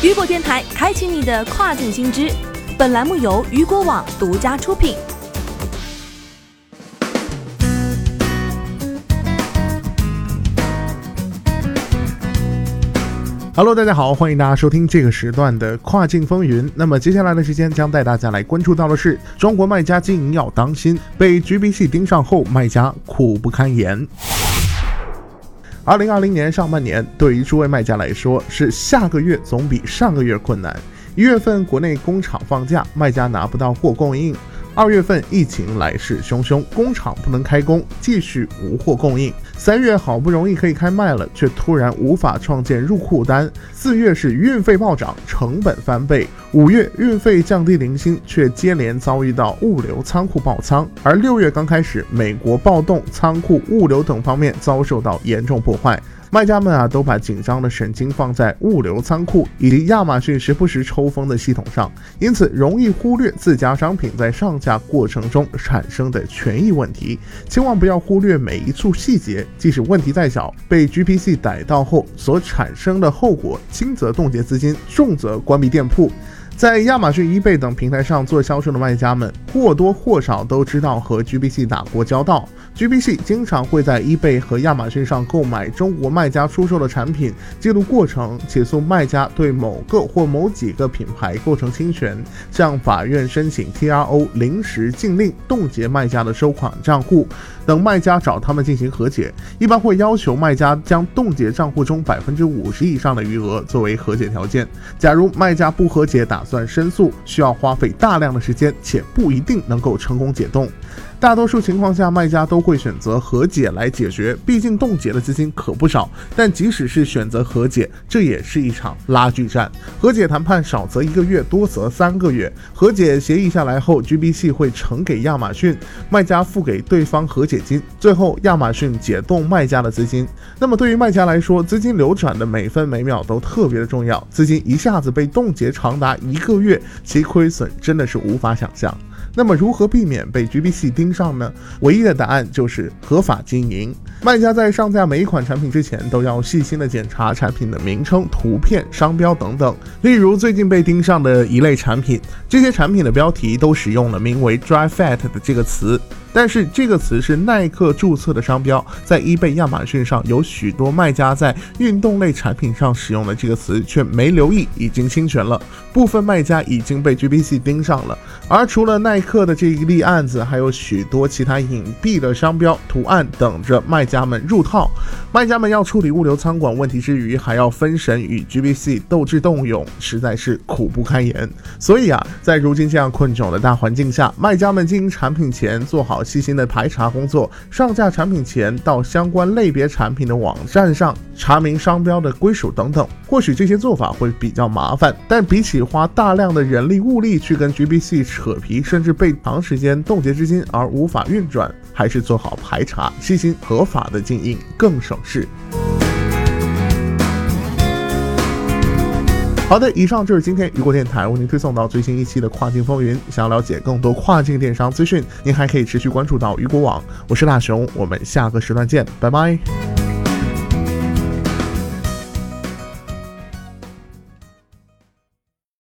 雨果电台开启你的跨境新知。本栏目由雨果网独家出品。Hello，大家好，欢迎大家收听这个时段的跨境风云。那么接下来的时间将带大家来关注到的是，中国卖家经营要当心，被 GBC 盯上后，卖家苦不堪言。二零二零年上半年，对于诸位卖家来说，是下个月总比上个月困难。一月份国内工厂放假，卖家拿不到货供应。二月份疫情来势汹汹，工厂不能开工，继续无货供应。三月好不容易可以开卖了，却突然无法创建入库单。四月是运费暴涨，成本翻倍。五月运费降低零星，却接连遭遇到物流仓库爆仓。而六月刚开始，美国暴动，仓库、物流等方面遭受到严重破坏。卖家们啊，都把紧张的神经放在物流仓库以及亚马逊时不时抽风的系统上，因此容易忽略自家商品在上架过程中产生的权益问题。千万不要忽略每一处细节，即使问题再小，被 GPC 逮到后所产生的后果，轻则冻结资金，重则关闭店铺。在亚马逊、eBay 等平台上做销售的卖家们，或多或少都知道和 GBC 打过交道。GBC 经常会在 eBay 和亚马逊上购买中国卖家出售的产品，记录过程，起诉卖家对某个或某几个品牌构成侵权，向法院申请 TRO 临时禁令，冻结卖家的收款账户。等卖家找他们进行和解，一般会要求卖家将冻结账户中百分之五十以上的余额作为和解条件。假如卖家不和解，打算申诉，需要花费大量的时间，且不一定能够成功解冻。大多数情况下，卖家都会选择和解来解决，毕竟冻结的资金可不少。但即使是选择和解，这也是一场拉锯战。和解谈判少则一个月，多则三个月。和解协议下来后，GBC 会呈给亚马逊，卖家付给对方和解金，最后亚马逊解冻卖家的资金。那么对于卖家来说，资金流转的每分每秒都特别的重要。资金一下子被冻结长达一个月，其亏损真的是无法想象。那么如何避免被 GBC 盯上呢？唯一的答案就是合法经营。卖家在上架每一款产品之前，都要细心的检查产品的名称、图片、商标等等。例如最近被盯上的一类产品，这些产品的标题都使用了名为 Dry Fat 的这个词。但是这个词是耐克注册的商标，在 eBay、亚马逊上有许多卖家在运动类产品上使用的这个词，却没留意，已经侵权了。部分卖家已经被 GBC 盯上了。而除了耐克的这一例案子，还有许多其他隐蔽的商标图案等着卖家们入套。卖家们要处理物流仓管问题之余，还要分神与 GBC 斗智斗勇，实在是苦不堪言。所以啊，在如今这样困窘的大环境下，卖家们经营产品前做好。细心的排查工作，上架产品前到相关类别产品的网站上查明商标的归属等等。或许这些做法会比较麻烦，但比起花大量的人力物力去跟 GBC 扯皮，甚至是被长时间冻结资金而无法运转，还是做好排查、细心合法的经营更省事。好的，以上就是今天雨果电台为您推送到最新一期的跨境风云。想要了解更多跨境电商资讯，您还可以持续关注到雨果网。我是大熊，我们下个时段见，拜拜。